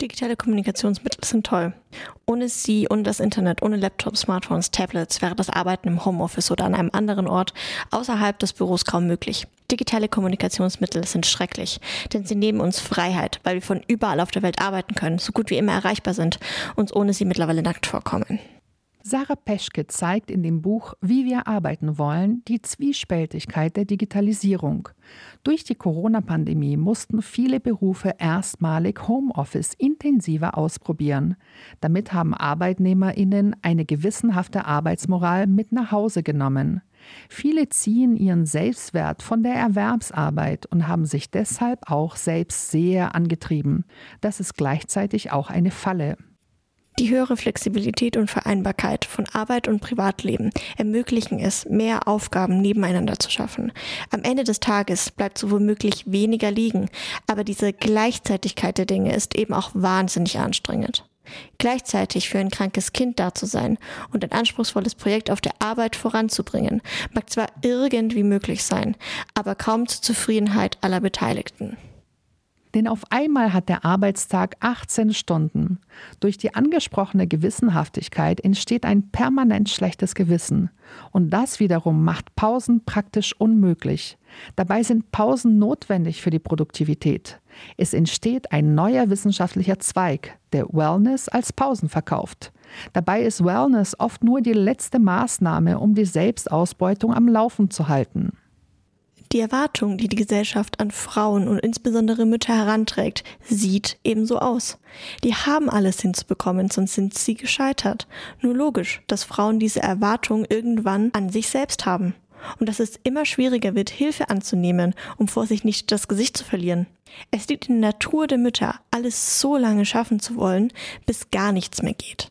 Digitale Kommunikationsmittel sind toll. Ohne sie, ohne das Internet, ohne Laptops, Smartphones, Tablets wäre das Arbeiten im Homeoffice oder an einem anderen Ort außerhalb des Büros kaum möglich. Digitale Kommunikationsmittel sind schrecklich, denn sie nehmen uns Freiheit, weil wir von überall auf der Welt arbeiten können, so gut wie immer erreichbar sind, uns ohne sie mittlerweile nackt vorkommen. Sarah Peschke zeigt in dem Buch Wie wir arbeiten wollen die Zwiespältigkeit der Digitalisierung. Durch die Corona-Pandemie mussten viele Berufe erstmalig Homeoffice intensiver ausprobieren. Damit haben Arbeitnehmerinnen eine gewissenhafte Arbeitsmoral mit nach Hause genommen. Viele ziehen ihren Selbstwert von der Erwerbsarbeit und haben sich deshalb auch selbst sehr angetrieben. Das ist gleichzeitig auch eine Falle. Die höhere Flexibilität und Vereinbarkeit von Arbeit und Privatleben ermöglichen es, mehr Aufgaben nebeneinander zu schaffen. Am Ende des Tages bleibt so womöglich weniger liegen, aber diese Gleichzeitigkeit der Dinge ist eben auch wahnsinnig anstrengend. Gleichzeitig für ein krankes Kind da zu sein und ein anspruchsvolles Projekt auf der Arbeit voranzubringen, mag zwar irgendwie möglich sein, aber kaum zur Zufriedenheit aller Beteiligten. Denn auf einmal hat der Arbeitstag 18 Stunden. Durch die angesprochene Gewissenhaftigkeit entsteht ein permanent schlechtes Gewissen. Und das wiederum macht Pausen praktisch unmöglich. Dabei sind Pausen notwendig für die Produktivität. Es entsteht ein neuer wissenschaftlicher Zweig, der Wellness als Pausen verkauft. Dabei ist Wellness oft nur die letzte Maßnahme, um die Selbstausbeutung am Laufen zu halten. Die Erwartung, die die Gesellschaft an Frauen und insbesondere Mütter heranträgt, sieht ebenso aus. Die haben alles hinzubekommen, sonst sind sie gescheitert. Nur logisch, dass Frauen diese Erwartung irgendwann an sich selbst haben. Und dass es immer schwieriger wird, Hilfe anzunehmen, um vor sich nicht das Gesicht zu verlieren. Es liegt in der Natur der Mütter, alles so lange schaffen zu wollen, bis gar nichts mehr geht.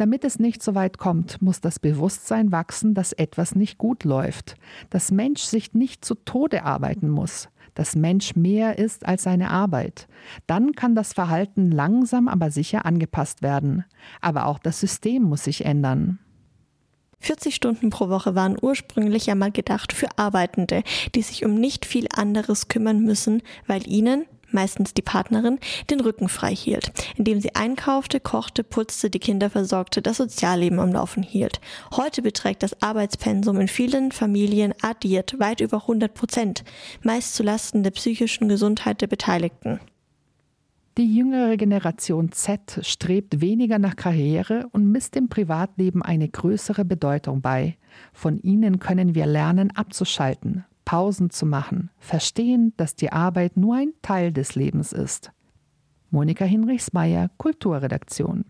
Damit es nicht so weit kommt, muss das Bewusstsein wachsen, dass etwas nicht gut läuft, dass Mensch sich nicht zu Tode arbeiten muss, dass Mensch mehr ist als seine Arbeit. Dann kann das Verhalten langsam aber sicher angepasst werden. Aber auch das System muss sich ändern. 40 Stunden pro Woche waren ursprünglich einmal gedacht für Arbeitende, die sich um nicht viel anderes kümmern müssen, weil ihnen, meistens die Partnerin, den Rücken frei hielt, indem sie einkaufte, kochte, putzte, die Kinder versorgte, das Sozialleben am Laufen hielt. Heute beträgt das Arbeitspensum in vielen Familien addiert weit über 100 Prozent, meist zulasten der psychischen Gesundheit der Beteiligten. Die jüngere Generation Z strebt weniger nach Karriere und misst dem Privatleben eine größere Bedeutung bei. Von ihnen können wir lernen abzuschalten, Pausen zu machen, verstehen, dass die Arbeit nur ein Teil des Lebens ist. Monika Hinrichs-Meyer, Kulturredaktion.